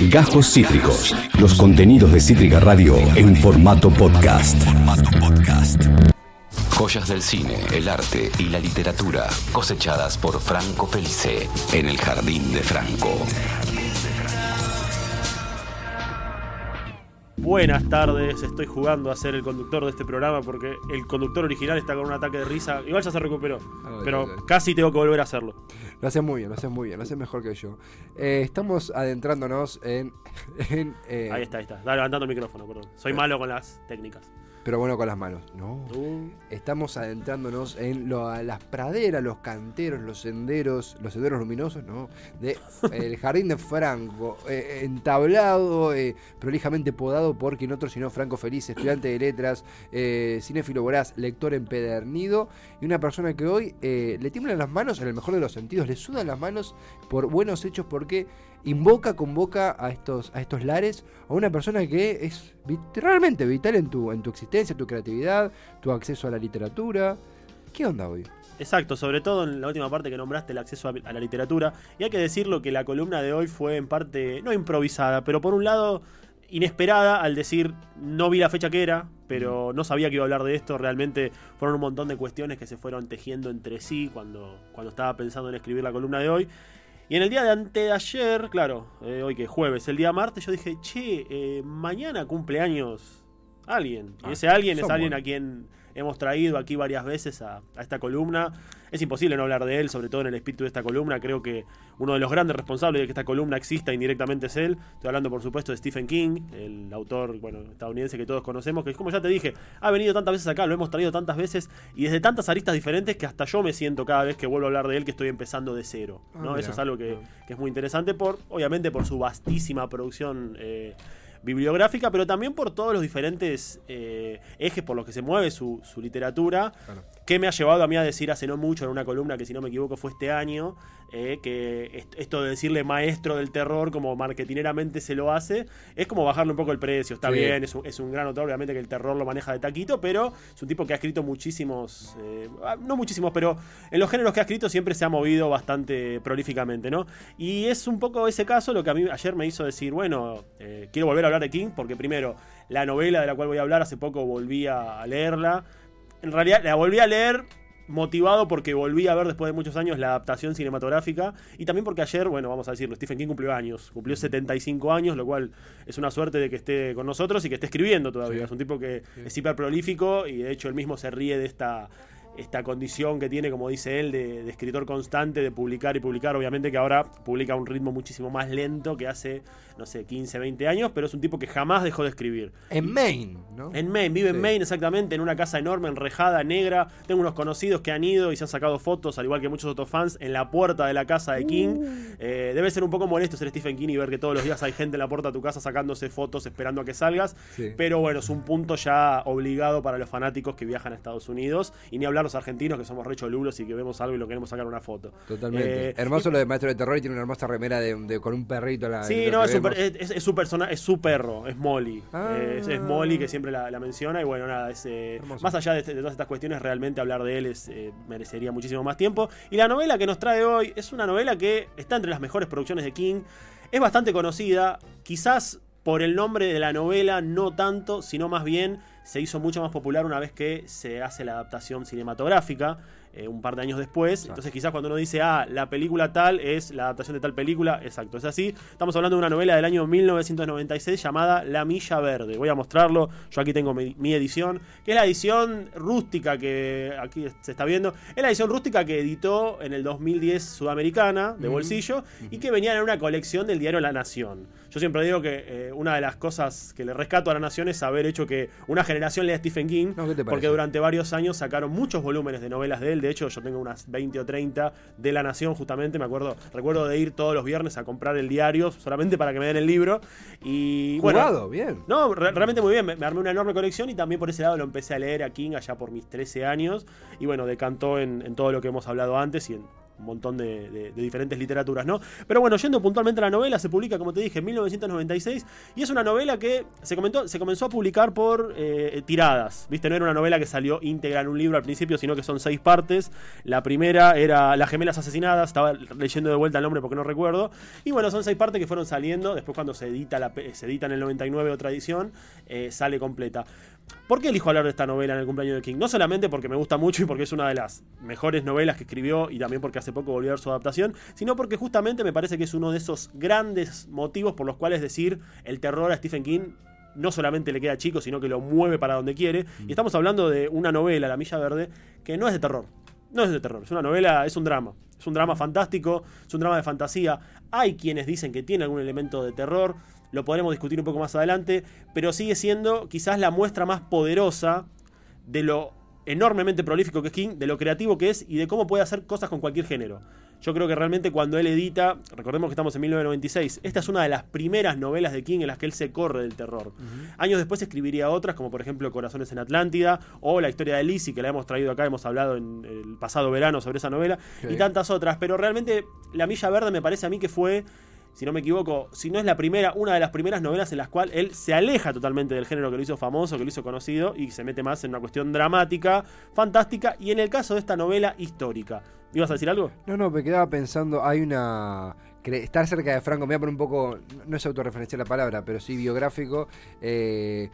Gajos Cítricos. Los contenidos de Cítrica Radio en formato podcast. Joyas del cine, el arte y la literatura cosechadas por Franco Felice en el Jardín de Franco. Buenas tardes, estoy jugando a ser el conductor de este programa porque el conductor original está con un ataque de risa. Igual ya se recuperó, Ay, pero casi tengo que volver a hacerlo. Lo hace muy bien, lo hace muy bien, lo hace mejor que yo. Eh, estamos adentrándonos en. en, eh, Ahí está, ahí está. Está levantando el micrófono, perdón. Soy malo con las técnicas. Pero bueno, con las manos. No. Uh, Estamos adentrándonos en lo- a las praderas, los canteros, los senderos, los senderos luminosos, ¿no? De el jardín de Franco, eh, entablado, eh, prolijamente podado por quien otro sino Franco Feliz, estudiante de letras, eh, cinéfilo voraz, lector empedernido y una persona que hoy eh, le tiemblan las manos en el mejor de los sentidos, le sudan las manos por buenos hechos porque invoca, convoca a estos, a estos lares a una persona que es vit- realmente vital en tu, en tu existencia, tu creatividad, tu acceso a la literatura. ¿Qué onda hoy? Exacto, sobre todo en la última parte que nombraste, el acceso a, a la literatura. Y hay que decirlo que la columna de hoy fue en parte, no improvisada, pero por un lado inesperada al decir no vi la fecha que era, pero no sabía que iba a hablar de esto. Realmente fueron un montón de cuestiones que se fueron tejiendo entre sí cuando, cuando estaba pensando en escribir la columna de hoy. Y en el día de antes de ayer, claro, eh, hoy que es jueves, el día martes, yo dije, che, eh, mañana cumpleaños alguien. Y Ah, ese alguien es alguien a quien hemos traído aquí varias veces a, a esta columna. Es imposible no hablar de él, sobre todo en el espíritu de esta columna. Creo que uno de los grandes responsables de que esta columna exista indirectamente es él. Estoy hablando, por supuesto, de Stephen King, el autor bueno, estadounidense que todos conocemos, que como ya te dije, ha venido tantas veces acá, lo hemos traído tantas veces y desde tantas aristas diferentes que hasta yo me siento cada vez que vuelvo a hablar de él que estoy empezando de cero. Ah. Eso es algo que, Ah. que es muy interesante, por obviamente por su vastísima producción. eh, bibliográfica, pero también por todos los diferentes eh, ejes por los que se mueve su, su literatura. Que me ha llevado a mí a decir hace no mucho en una columna que si no me equivoco fue este año, eh, que est- esto de decirle maestro del terror como marketineramente se lo hace, es como bajarle un poco el precio, está Sí. bien, es un, es un gran autor, obviamente que el terror lo maneja de taquito, pero es un tipo que ha escrito muchísimos, eh, ah, no muchísimos, pero en los géneros que ha escrito siempre se ha movido bastante prolíficamente, ¿no? Y es un poco ese caso lo que a mí ayer me hizo decir, bueno, eh, quiero volver a hablar de King, porque primero, la novela de la cual voy a hablar, hace poco volví a leerla. En realidad la volví a leer motivado porque volví a ver después de muchos años la adaptación cinematográfica y también porque ayer, bueno, vamos a decirlo, Stephen King cumplió años, cumplió 75 años, lo cual es una suerte de que esté con nosotros y que esté escribiendo todavía. Sí. Es un tipo que Sí. es hiper prolífico y de hecho él mismo se ríe de esta esta condición que tiene, como dice él, de, de escritor constante, de publicar y publicar. Obviamente que ahora publica a un ritmo muchísimo más lento que hace, no sé, 15, 20 años, pero es un tipo que jamás dejó de escribir. En Maine, ¿no? En Maine, vive en. Maine exactamente, en una casa enorme, enrejada, negra. Tengo unos conocidos que han ido y se han sacado fotos, al igual que muchos otros fans, en la puerta de la casa de King. Eh, debe ser un poco molesto ser Stephen King y ver que todos los días hay gente en la puerta de tu casa sacándose fotos esperando a que salgas. Sí. Pero bueno, es un punto ya obligado para los fanáticos que viajan a Estados Unidos. Y ni hablar los argentinos que somos recholulos y que vemos algo y lo queremos sacar una foto. Totalmente. Eh, Hermoso lo de Maestro de Terror y tiene una hermosa remera de, de- con un perrito. La, Sí, no, es su, vemos. per- es, es su persona, es su perro, es Molly. Ah. Eh, es, es Molly que siempre la, la menciona y bueno, nada, es, eh, más allá de, este- de todas estas cuestiones, realmente hablar de él es, eh, merecería muchísimo más tiempo. Y la novela que nos trae hoy es una novela que está entre las mejores producciones de King, es bastante conocida, quizás por el nombre de la novela no tanto, sino más bien se hizo mucho más popular una vez que se hace la adaptación cinematográfica. eh, un par de años después. Entonces, quizás cuando uno dice, ah, la película tal es la adaptación de tal película, exacto, es así. Estamos hablando de una novela del año 1996 llamada La Milla Verde. Voy a mostrarlo. Yo aquí tengo mi, mi edición, que es la edición rústica que aquí se está viendo. Es la edición rústica que editó en el 2010 Sudamericana, de bolsillo, y que venía en una colección del diario La Nación. Yo siempre digo que eh, una de las cosas que le rescato a La Nación es haber hecho que una generación lea Stephen King, No, ¿qué te porque durante varios años sacaron muchos volúmenes de novelas de él. De hecho, yo tengo unas 20 o 30 de La Nación, justamente. Me acuerdo, recuerdo de ir todos los viernes a comprar el diario solamente para que me den el libro. Y bueno. Jugado, bien. No, re- realmente muy bien. Me, me armé una enorme colección y también por ese lado lo empecé a leer a King allá por mis 13 años. Y bueno, decantó en, en todo lo que hemos hablado antes y en un montón de, diferentes literaturas, ¿no? Pero bueno, yendo puntualmente a la novela, se publica, como te dije, en 1996 y es una novela que se, comentó, se comenzó a publicar por eh, tiradas, ¿viste? No era una novela que salió íntegra en un libro al principio, sino que son seis partes. La primera era Las gemelas asesinadas, estaba leyendo de vuelta el nombre porque no recuerdo. Y bueno, son seis partes que fueron saliendo, después cuando se edita, la, se edita en el 99 otra edición, eh, sale completa. ¿Por qué elijo hablar de esta novela en el cumpleaños de King? No solamente porque me gusta mucho y porque es una de las mejores novelas que escribió y también porque hace poco volvió a ver su adaptación, sino porque justamente me parece que es uno de esos grandes motivos por los cuales decir el terror a Stephen King no solamente le queda chico, sino que lo mueve para donde quiere. Y estamos hablando de una novela, La Milla Verde, que no es de terror. No es de terror, es una novela, es un drama. Es un drama fantástico, es un drama de fantasía. Hay quienes dicen que tiene algún elemento de terror, lo podremos discutir un poco más adelante, pero sigue siendo quizás la muestra más poderosa de lo enormemente prolífico que es King, de lo creativo que es y de cómo puede hacer cosas con cualquier género. Yo creo que realmente cuando él edita, recordemos que estamos en 1996, esta es una de las primeras novelas de King en las que él se corre del terror. Años después escribiría otras, como por ejemplo Corazones en Atlántida, o la historia de Lizzie, que la hemos traído acá, hemos hablado en el pasado verano sobre esa novela, y tantas otras, pero realmente La Milla Verde me parece a mí que fue si no me equivoco, si no es la primera, una de las primeras novelas en las cuales él se aleja totalmente del género que lo hizo famoso, que lo hizo conocido, y se mete más en una cuestión dramática, fantástica, y en el caso de esta novela histórica. ¿Ibas a decir algo? No, no, me quedaba pensando, hay una... Estar cerca de Franco, me voy a poner un poco, no es autorreferencial la palabra, pero sí biográfico. Eh,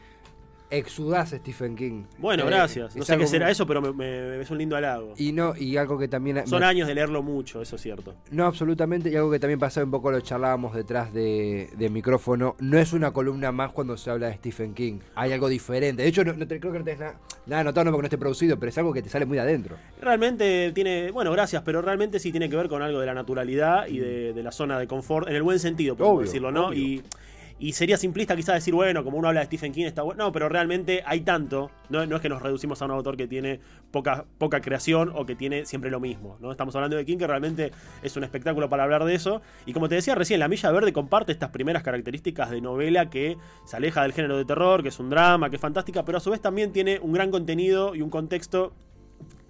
exudás Stephen King. Bueno, Eh, gracias. No sé qué será muy- eso, pero me, me- es un lindo halago. Y no, y algo que también... Son me- años de leerlo mucho, eso es cierto. No, absolutamente. Y algo que también pasaba un poco, lo charlábamos detrás de, de micrófono. No es una columna más cuando se habla de Stephen King. Hay algo diferente. De hecho, no, no te- creo que no tenés nada, nada anotado, no porque no esté producido, pero es algo que te sale muy de adentro. Realmente tiene, bueno, gracias, pero realmente sí tiene que ver con algo de la naturalidad y de, de la zona de confort, en el buen sentido, Obvio, decirlo, ¿no? obvio. Y, y sería simplista quizás decir, bueno, como uno habla de Stephen King está bueno. No, pero realmente hay tanto, no, no es que nos reducimos a un autor que tiene poca, poca creación o que tiene siempre lo mismo, ¿no? Estamos hablando de King, que realmente es un espectáculo para hablar de eso. Y como te decía recién, La Milla Verde comparte estas primeras características de novela que se aleja del género de terror, que es un drama, que es fantástica, pero a su vez también tiene un gran contenido y un contexto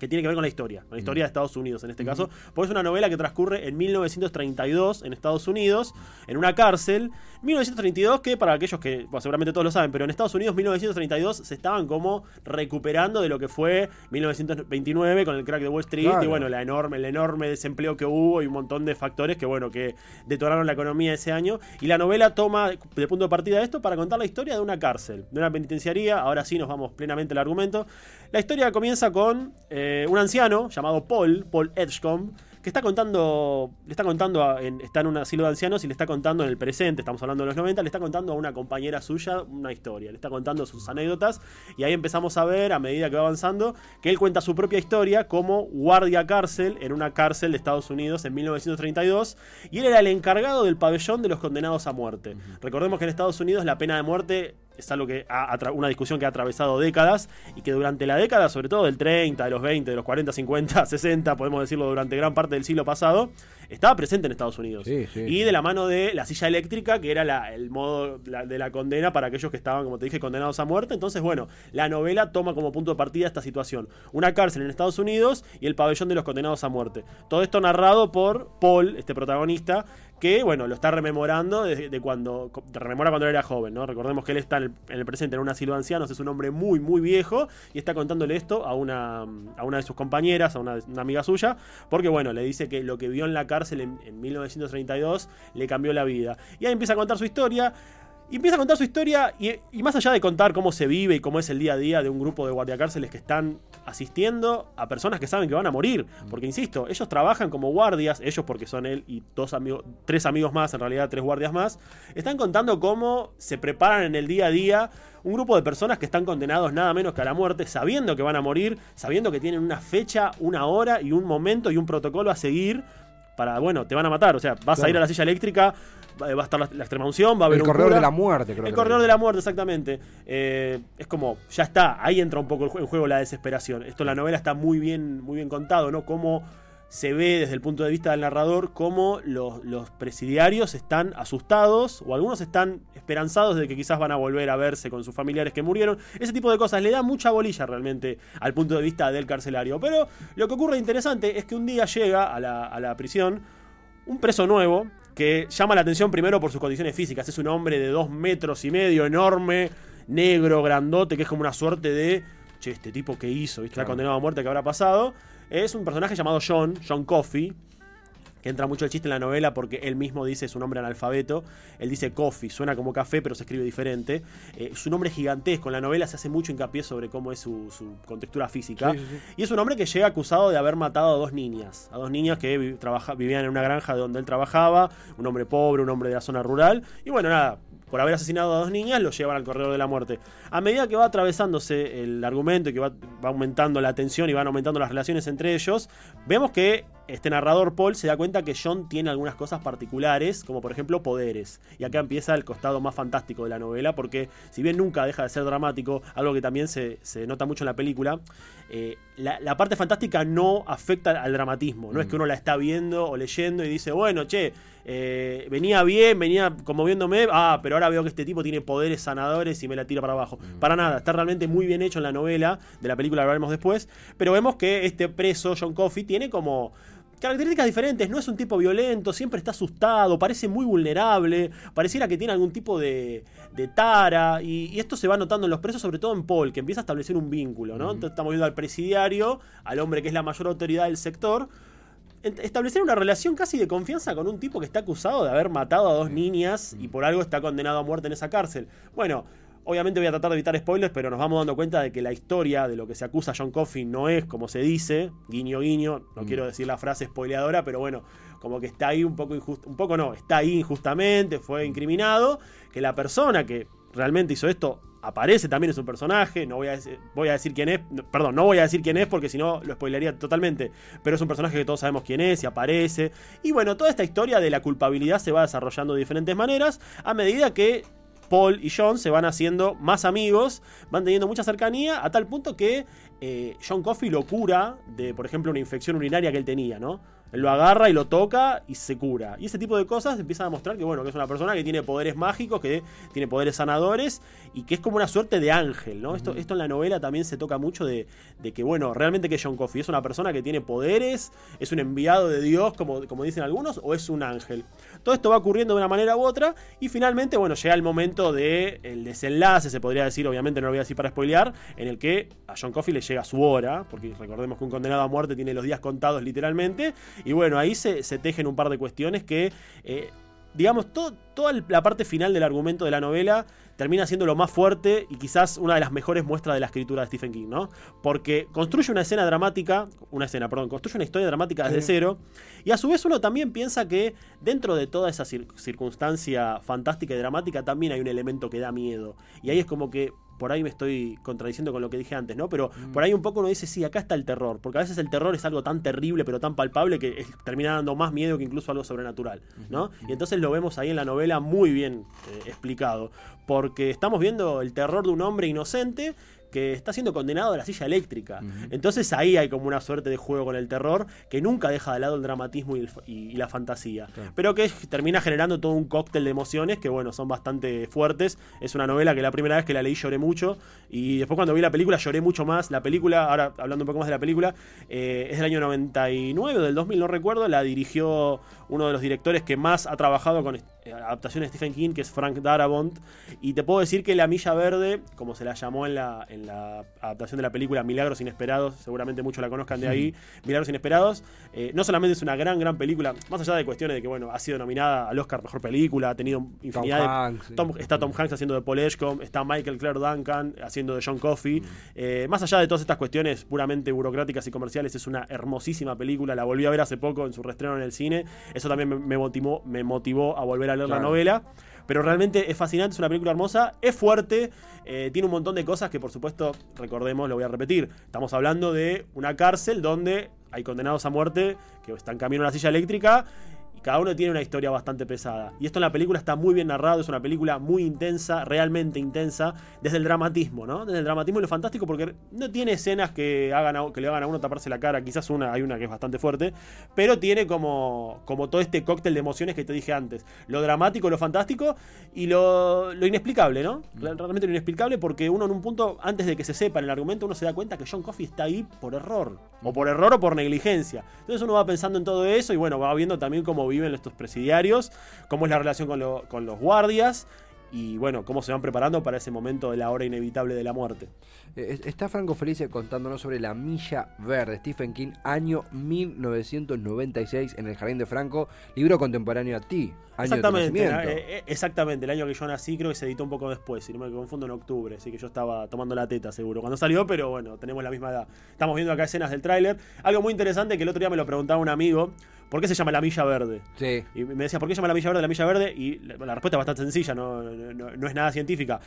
que tiene que ver con la historia, con la historia de Estados Unidos en este caso, porque es una novela que transcurre en 1932 en Estados Unidos, en una cárcel. 1932 que para aquellos que bueno, seguramente todos lo saben, pero en Estados Unidos 1932 se estaban como recuperando de lo que fue 1929 con el crack de Wall Street Claro. y bueno, la enorme, el enorme desempleo que hubo y un montón de factores que bueno, que detonaron la economía ese año y la novela toma de punto de partida esto para contar la historia de una cárcel, de una penitenciaría, ahora sí nos vamos plenamente al argumento. La historia comienza con eh, un anciano llamado Paul, Paul Edgecombe, que está contando, le está contando, a- en- está en un asilo de ancianos y le está contando en el presente, estamos hablando de los 90, le está contando a una compañera suya una historia, le está contando sus anécdotas y ahí empezamos a ver, a medida que va avanzando, que él cuenta su propia historia como guardia cárcel en una cárcel de Estados Unidos en 1932 y él era el encargado del pabellón de los condenados a muerte. Recordemos que en Estados Unidos la pena de muerte es algo que ha, una discusión que ha atravesado décadas y que durante la década, sobre todo del 30, de los 20, de los 40, 50, 60, podemos decirlo durante gran parte del siglo pasado, estaba presente en Estados Unidos. Sí, sí, y de la mano de la silla eléctrica, que era la- el modo la- de la condena para aquellos que estaban, como te dije, condenados a muerte. Entonces, bueno, la novela toma como punto de partida esta situación. Una cárcel en Estados Unidos y el pabellón de los condenados a muerte. Todo esto narrado por Paul, este protagonista, que, bueno, lo está rememorando desde de cuando, rememora cuando él era joven, ¿no? Recordemos que él está en el, en el presente en un asilo de ancianos, es un hombre muy, muy viejo y está contándole esto a una, a una de sus compañeras, a una, una amiga suya, porque, bueno, le dice que lo que vio en la cárcel en, en 1932 le cambió la vida. Y ahí empieza a contar su historia. Y empieza a contar su historia y, y más allá de contar cómo se vive y cómo es el día a día de un grupo de guardiacárceles que están asistiendo a personas que saben que van a morir. Porque, insisto, ellos trabajan como guardias, ellos porque son él y dos amigos, tres amigos más, en realidad tres guardias más, están contando cómo se preparan en el día a día un grupo de personas que están condenados nada menos que a la muerte, sabiendo que van a morir, sabiendo que tienen una fecha, una hora y un momento y un protocolo a seguir para, bueno, te van a matar. O sea, vas a ir a la silla eléctrica, va a estar la, la extrema unción, va a haber El un corredor cura. de la muerte, creo El que corredor de la muerte, exactamente. Eh, es como, ya está, ahí entra un poco en juego la desesperación. Esto en la novela está muy bien, muy bien contado, ¿no? Cómo se ve desde el punto de vista del narrador cómo los, los, presidiarios están asustados o algunos están esperanzados de que quizás van a volver a verse con sus familiares que murieron. Ese tipo de cosas le da mucha bolilla realmente al punto de vista del carcelario. Pero lo que ocurre interesante es que un día llega a la, a la prisión un preso nuevo que llama la atención primero por sus condiciones físicas. Es un hombre de dos metros y medio, enorme, negro, grandote, que es como una suerte de, che, este tipo que hizo, ¿viste? Está condenado a muerte, que habrá pasado? Es un personaje llamado John, John Coffey, que entra mucho el chiste en la novela porque él mismo dice su nombre analfabeto. Él dice coffee, suena como café, pero se escribe diferente. Eh, su nombre es gigantesco. En la novela se hace mucho hincapié sobre cómo es su, su contextura física. Sí, sí, sí. Y es un hombre que llega acusado de haber matado a dos niñas. A dos niñas que vi, trabaja, vivían en una granja donde él trabajaba. Un hombre pobre, un hombre de la zona rural. Y bueno, nada, por haber asesinado a dos niñas, lo llevan al corredor de la muerte. A medida que va atravesándose el argumento y que va, va, aumentando la tensión y van aumentando las relaciones entre ellos, vemos que este narrador Paul se da cuenta que John tiene algunas cosas particulares, como por ejemplo poderes. Y acá empieza el costado más fantástico de la novela, porque si bien nunca deja de ser dramático, algo que también se, se nota mucho en la película, eh, la, la, parte fantástica no afecta al dramatismo. No mm. es que uno la está viendo o leyendo y dice, bueno, che, eh, venía bien, venía como viéndome, ah, pero ahora veo que este tipo tiene poderes sanadores y me la tira para abajo. Mm. Para nada, está realmente muy bien hecho en la novela, de la película hablaremos después, pero vemos que este preso, John Coffey, tiene como características diferentes, no es un tipo violento, siempre está asustado, parece muy vulnerable, pareciera que tiene algún tipo de, de tara, y, y, esto se va notando en los presos, sobre todo en Paul, que empieza a establecer un vínculo, ¿no? Uh -huh. Entonces estamos viendo al presidiario, al hombre que es la mayor autoridad del sector, establecer una relación casi de confianza con un tipo que está acusado de haber matado a dos niñas y por algo está condenado a muerte en esa cárcel. Bueno, Obviamente voy a tratar de evitar spoilers, pero nos vamos dando cuenta de que la historia de lo que se acusa a John Coffey no es como se dice, guiño guiño, no mm. quiero decir la frase spoileadora, pero bueno, como que está ahí un poco injusto, un poco no, está ahí injustamente, fue incriminado, que la persona que realmente hizo esto aparece también es un personaje, no voy a, decir, voy a decir quién es, perdón, no voy a decir quién es porque si no lo spoilearía totalmente, pero es un personaje que todos sabemos quién es y aparece. Y bueno, toda esta historia de la culpabilidad se va desarrollando de diferentes maneras a medida que Paul y John se van haciendo más amigos, van teniendo mucha cercanía, a tal punto que eh, John Coffey lo cura de, por ejemplo, una infección urinaria que él tenía, ¿no? Lo agarra y lo toca y se cura. Y ese tipo de cosas empiezan a mostrar que, bueno, que es una persona que tiene poderes mágicos, que tiene poderes sanadores y que es como una suerte de ángel, ¿no? Uh -huh. esto, esto en la novela también se toca mucho de, de, que, bueno, realmente que John Coffey es una persona que tiene poderes, es un enviado de Dios, como, como dicen algunos, o es un ángel. Todo esto va ocurriendo de una manera u otra y finalmente, bueno, llega el momento del de desenlace, se podría decir, obviamente no lo voy a decir para spoilear, en el que a John Coffey le llega su hora, porque recordemos que un condenado a muerte tiene los días contados literalmente, y bueno, ahí se, se tejen un par de cuestiones que, eh, digamos, todo, toda la parte final del argumento de la novela termina siendo lo más fuerte y quizás una de las mejores muestras de la escritura de Stephen King, ¿no? Porque construye una escena dramática, una escena, perdón, construye una historia dramática desde sí. cero y a su vez uno también piensa que dentro de toda esa cir circunstancia fantástica y dramática también hay un elemento que da miedo. Y ahí es como que por ahí me estoy contradiciendo con lo que dije antes, ¿no? Pero mm. por ahí un poco uno dice, sí, acá está el terror, porque a veces el terror es algo tan terrible, pero tan palpable que es, termina dando más miedo que incluso algo sobrenatural, ¿no? Y entonces lo vemos ahí en la novela muy bien eh, explicado, porque estamos viendo el terror de un hombre inocente que está siendo condenado a la silla eléctrica. Uh -huh. Entonces ahí hay como una suerte de juego con el terror que nunca deja de lado el dramatismo y, el, y, y la fantasía. Claro. Pero que termina generando todo un cóctel de emociones que, bueno, son bastante fuertes. Es una novela que la primera vez que la leí lloré mucho y después cuando vi la película lloré mucho más. La película, ahora hablando un poco más de la película, eh, es del año 99 o del 2000, no recuerdo. La dirigió uno de los directores que más ha trabajado con eh, adaptaciones de Stephen King, que es Frank Darabont. Y te puedo decir que La Milla Verde, como se la llamó en la, en la adaptación de la película Milagros Inesperados, seguramente muchos la conozcan de ahí, Milagros Inesperados, eh, no solamente es una gran, gran película, más allá de cuestiones de que, bueno, ha sido nominada al Oscar Mejor Película, ha tenido infinidad Tom de... Hanks, Tom, sí. Está Tom Hanks haciendo de Paul Edgecombe, está Michael Clare Duncan haciendo de John Coffey. Mm. Eh, más allá de todas estas cuestiones puramente burocráticas y comerciales, es una hermosísima película, la volví a ver hace poco en su reestreno en el cine, eso también me, me motivó, me motivó a volver a leer claro. la novela. Pero realmente es fascinante, es una película hermosa, es fuerte, eh, tiene un montón de cosas que por supuesto, recordemos, lo voy a repetir, estamos hablando de una cárcel donde hay condenados a muerte que están camino a una silla eléctrica cada uno tiene una historia bastante pesada. Y esto en la película está muy bien narrado, es una película muy intensa, realmente intensa, desde el dramatismo, ¿no? Desde el dramatismo y lo fantástico porque no tiene escenas que, hagan a- que le hagan a uno taparse la cara, quizás una, hay una que es bastante fuerte, pero tiene como, como todo este cóctel de emociones que te dije antes. Lo dramático, lo fantástico y lo, lo inexplicable, ¿no? Realmente lo inexplicable porque uno en un punto, antes de que se sepa en el argumento, uno se da cuenta que John Coffey está ahí por error. O por error o por negligencia. Entonces uno va pensando en todo eso y bueno, va viendo también cómo viven estos presidiarios, cómo es la relación con, lo- con los guardias y bueno, cómo se van preparando para ese momento de la hora inevitable de la muerte. Está Franco Felice contándonos sobre La Milla Verde, Stephen King, año 1996, en el Jardín de Franco, libro contemporáneo a ti, año Exactamente, de eh, eh, exactamente, el año que yo nací creo que se editó un poco después, si no me confundo en octubre, así que yo estaba tomando la teta seguro cuando salió, pero bueno, tenemos la misma edad. Estamos viendo acá escenas del tráiler. Algo muy interesante que el otro día me lo preguntaba un amigo, ¿por qué se llama La Milla Verde? Sí. Y me decía, ¿por qué se llama la Milla Verde la Milla Verde? Y la, respuesta es bastante sencilla, no- no- no es nada científica.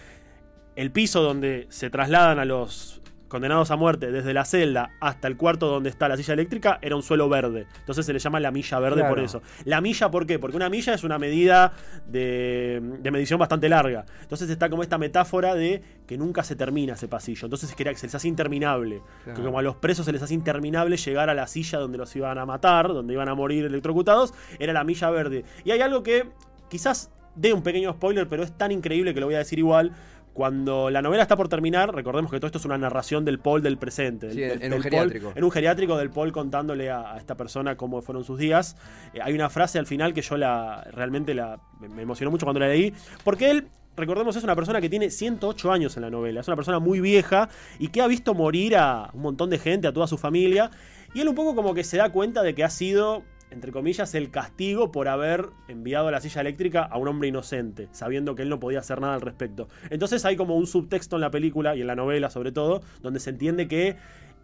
El piso donde se trasladan a los condenados a muerte desde la celda hasta el cuarto donde está la silla eléctrica era un suelo verde. Entonces se le llama la milla verde por eso. La milla, ¿por qué? Porque una milla es una medida de, de medición bastante larga. Entonces está como esta metáfora de que nunca se termina ese pasillo. Entonces es que se les hace interminable. Claro. Que como a los presos se les hace interminable llegar a la silla donde los iban a matar, donde iban a morir electrocutados, era la milla verde. Y hay algo que quizás dé un pequeño spoiler, pero es tan increíble que lo voy a decir igual. Cuando la novela está por terminar, recordemos que todo esto es una narración del Paul del presente. Sí, del- en del un Paul- geriátrico. en un geriátrico del Paul contándole a, a esta persona cómo fueron sus días. Eh, hay una frase al final que yo la realmente la, me emocionó mucho cuando la leí. Porque él, recordemos, es una persona que tiene 108 años en la novela. Es una persona muy vieja y que ha visto morir a un montón de gente, a toda su familia. Y él un poco como que se da cuenta de que ha sido, entre comillas, el castigo por haber enviado la silla eléctrica a un hombre inocente, sabiendo que él no podía hacer nada al respecto. Entonces hay como un subtexto en la película y en la novela sobre todo, donde se entiende que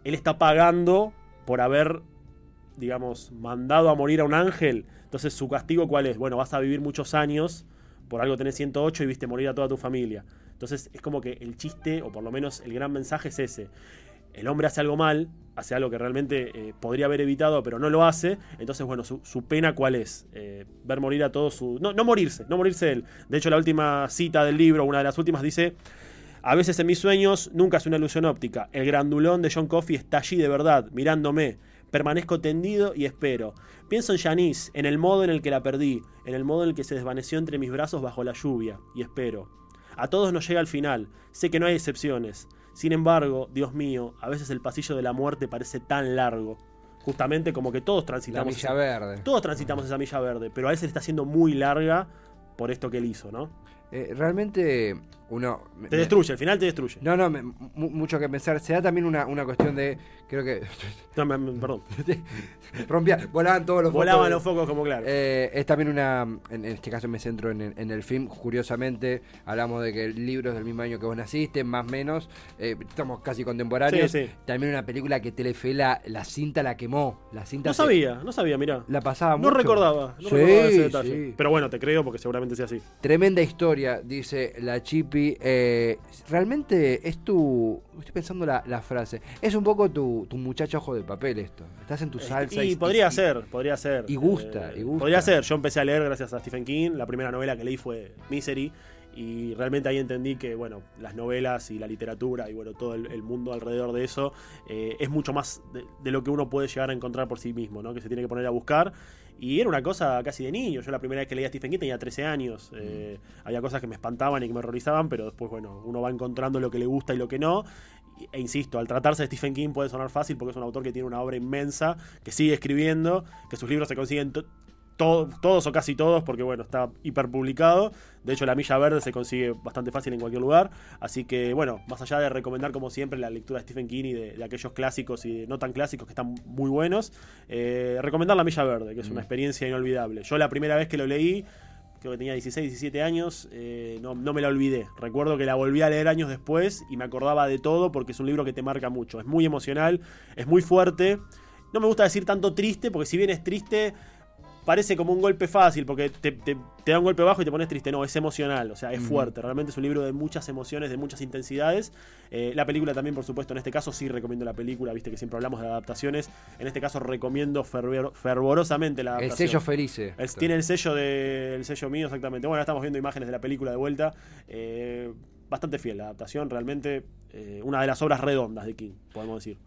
él está pagando por haber, digamos, mandado a morir a un ángel. Entonces su castigo cuál es? Bueno, vas a vivir muchos años, por algo tenés 108 y viste morir a toda tu familia. Entonces es como que el chiste, o por lo menos el gran mensaje es ese. El hombre hace algo mal, hace algo que realmente eh, podría haber evitado, pero no lo hace. Entonces, bueno, su, pena cuál es? Eh, ver morir a todos su... No, no morirse, no morirse él. De hecho, la última cita del libro, una de las últimas, dice... A veces en mis sueños nunca es una ilusión óptica. El grandulón de John Coffey está allí de verdad, mirándome. Permanezco tendido y espero. Pienso en Janice, en el modo en el que la perdí, en el modo en el que se desvaneció entre mis brazos bajo la lluvia, y espero. A todos nos llega al final, sé que no hay excepciones. Sin embargo, Dios mío, a veces el pasillo de la muerte parece tan largo. Justamente como que todos La transitamos. Milla Verde. Todos transitamos esa milla verde, pero a veces está siendo muy larga por esto que él hizo, ¿no? Eh, realmente uno... Te me- destruye, al final te destruye. No, no, me- mu- mucho que pensar. Se da también una, una cuestión de. Creo que. No, me- me- perdón. rompía, volaban todos los Volaban focos de- los focos como claro. Eh, es también una. En, en este caso me centro en, el- en el film. Curiosamente, hablamos de que el libro es del mismo año que vos naciste, más o menos. eh, estamos casi contemporáneos. Sí, sí. También una película que Telefe la, la cinta la quemó. La cinta no se- sabía, no sabía, mirá. La pasaba No recordaba, no Sí, recordaba ese detalle. sí. Pero bueno, te creo porque seguramente sea así. Tremenda historia, dice la Chipi. Eh, realmente es tu. Estoy pensando la, la frase. Es un poco tu, tu muchacho ojo de papel esto. Estás en tu salsa. y, podría ser, podría ser. y gusta, y gusta. Podría ser. Yo empecé a leer gracias a Stephen King. La primera novela que leí fue Misery. Y realmente ahí entendí que, bueno, las novelas y la literatura y, bueno, todo el, el mundo alrededor de eso eh, es mucho más de, de lo que uno puede llegar a encontrar por sí mismo, ¿no? Que se tiene que poner a buscar. Y era una cosa casi de niño. Yo la primera vez que leía a Stephen King tenía 13 años. Eh, había cosas que me espantaban y que me horrorizaban, pero después, bueno, uno va encontrando lo que le gusta y lo que no. E insisto, al tratarse de Stephen King puede sonar fácil porque es un autor que tiene una obra inmensa, que sigue escribiendo, que sus libros se consiguen to- to- todos o casi todos, porque bueno, está hiperpublicado. De hecho, La Milla Verde se consigue bastante fácil en cualquier lugar. Así que, bueno, más allá de recomendar como siempre la lectura de Stephen King y de, de aquellos clásicos y de no tan clásicos que están muy buenos, eh, recomendar La Milla Verde, que es una experiencia inolvidable. Yo la primera vez que lo leí, creo que tenía 16, 17 años, eh, no, no me la olvidé. Recuerdo que la volví a leer años después y me acordaba de todo porque es un libro que te marca mucho. Es muy emocional, es muy fuerte. No me gusta decir tanto triste, porque si bien es triste, parece como un golpe fácil, porque te, te- te da un golpe bajo y te pones triste. No, es emocional, o sea, es fuerte. Realmente es un libro de muchas emociones, de muchas intensidades. Eh, la película también, por supuesto, en este caso sí recomiendo la película, viste que siempre hablamos de adaptaciones. En este caso recomiendo fervor- fervorosamente la El adaptación. sello Felice. El- tiene el sello de, el sello mío, exactamente. Bueno, estamos viendo imágenes de la película de vuelta. Eh, bastante fiel la adaptación, realmente eh, una de las obras redondas de King, podemos decir.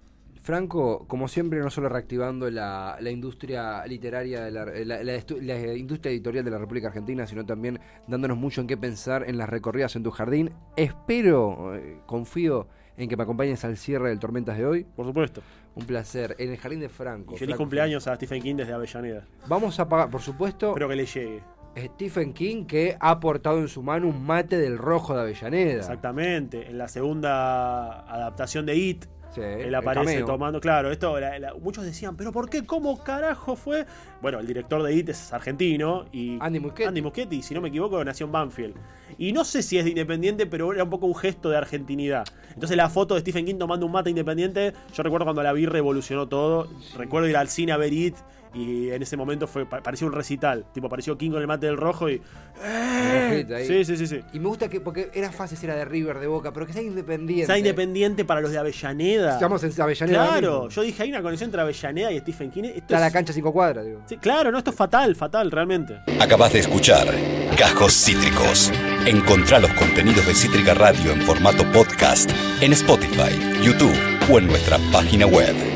Franco, como siempre, no solo reactivando la, la industria literaria, de la, industria editorial de la República Argentina, sino también dándonos mucho en qué pensar en las recorridas en tu jardín. Espero, eh, confío en que me acompañes al cierre del Tormentas de hoy. Por supuesto. Un placer. En el jardín de Franco. Y feliz Franco, cumpleaños a Stephen King desde Avellaneda. Vamos a pagar, por supuesto, Espero que le llegue. Stephen King que ha portado en su mano un mate del rojo de Avellaneda. Exactamente. En la segunda adaptación de It, Sí, él aparece tomando. Claro, esto la- la- muchos decían, ¿pero por qué? ¿Cómo carajo fue? Bueno, el director de It es argentino y. Andy Muschietti. Andy Muschietti, si no me equivoco, nació en Banfield. Y no sé si es de independiente, pero era un poco un gesto de argentinidad. Entonces la foto de Stephen King tomando un mate independiente, yo recuerdo cuando la vi revolucionó todo. Recuerdo ir al cine a ver It y en ese momento fue pa- parecía un recital. Tipo, apareció King con el mate del rojo y. ahí. Sí, sí, sí, sí. Y me gusta que, porque era fácil si era de River, de Boca, pero que sea independiente. Sea independiente para los de Avellaneda. Estamos en Avellaneda. Claro, yo dije, hay una conexión entre Avellaneda y Stephen King. Esto Está la cancha cinco cuadras, digo. Sí, claro, no, esto es fatal, fatal, realmente. Acabas de escuchar Cajos Cítricos. Encontrá los contenidos de Cítrica Radio en formato podcast en Spotify, YouTube o en nuestra página web.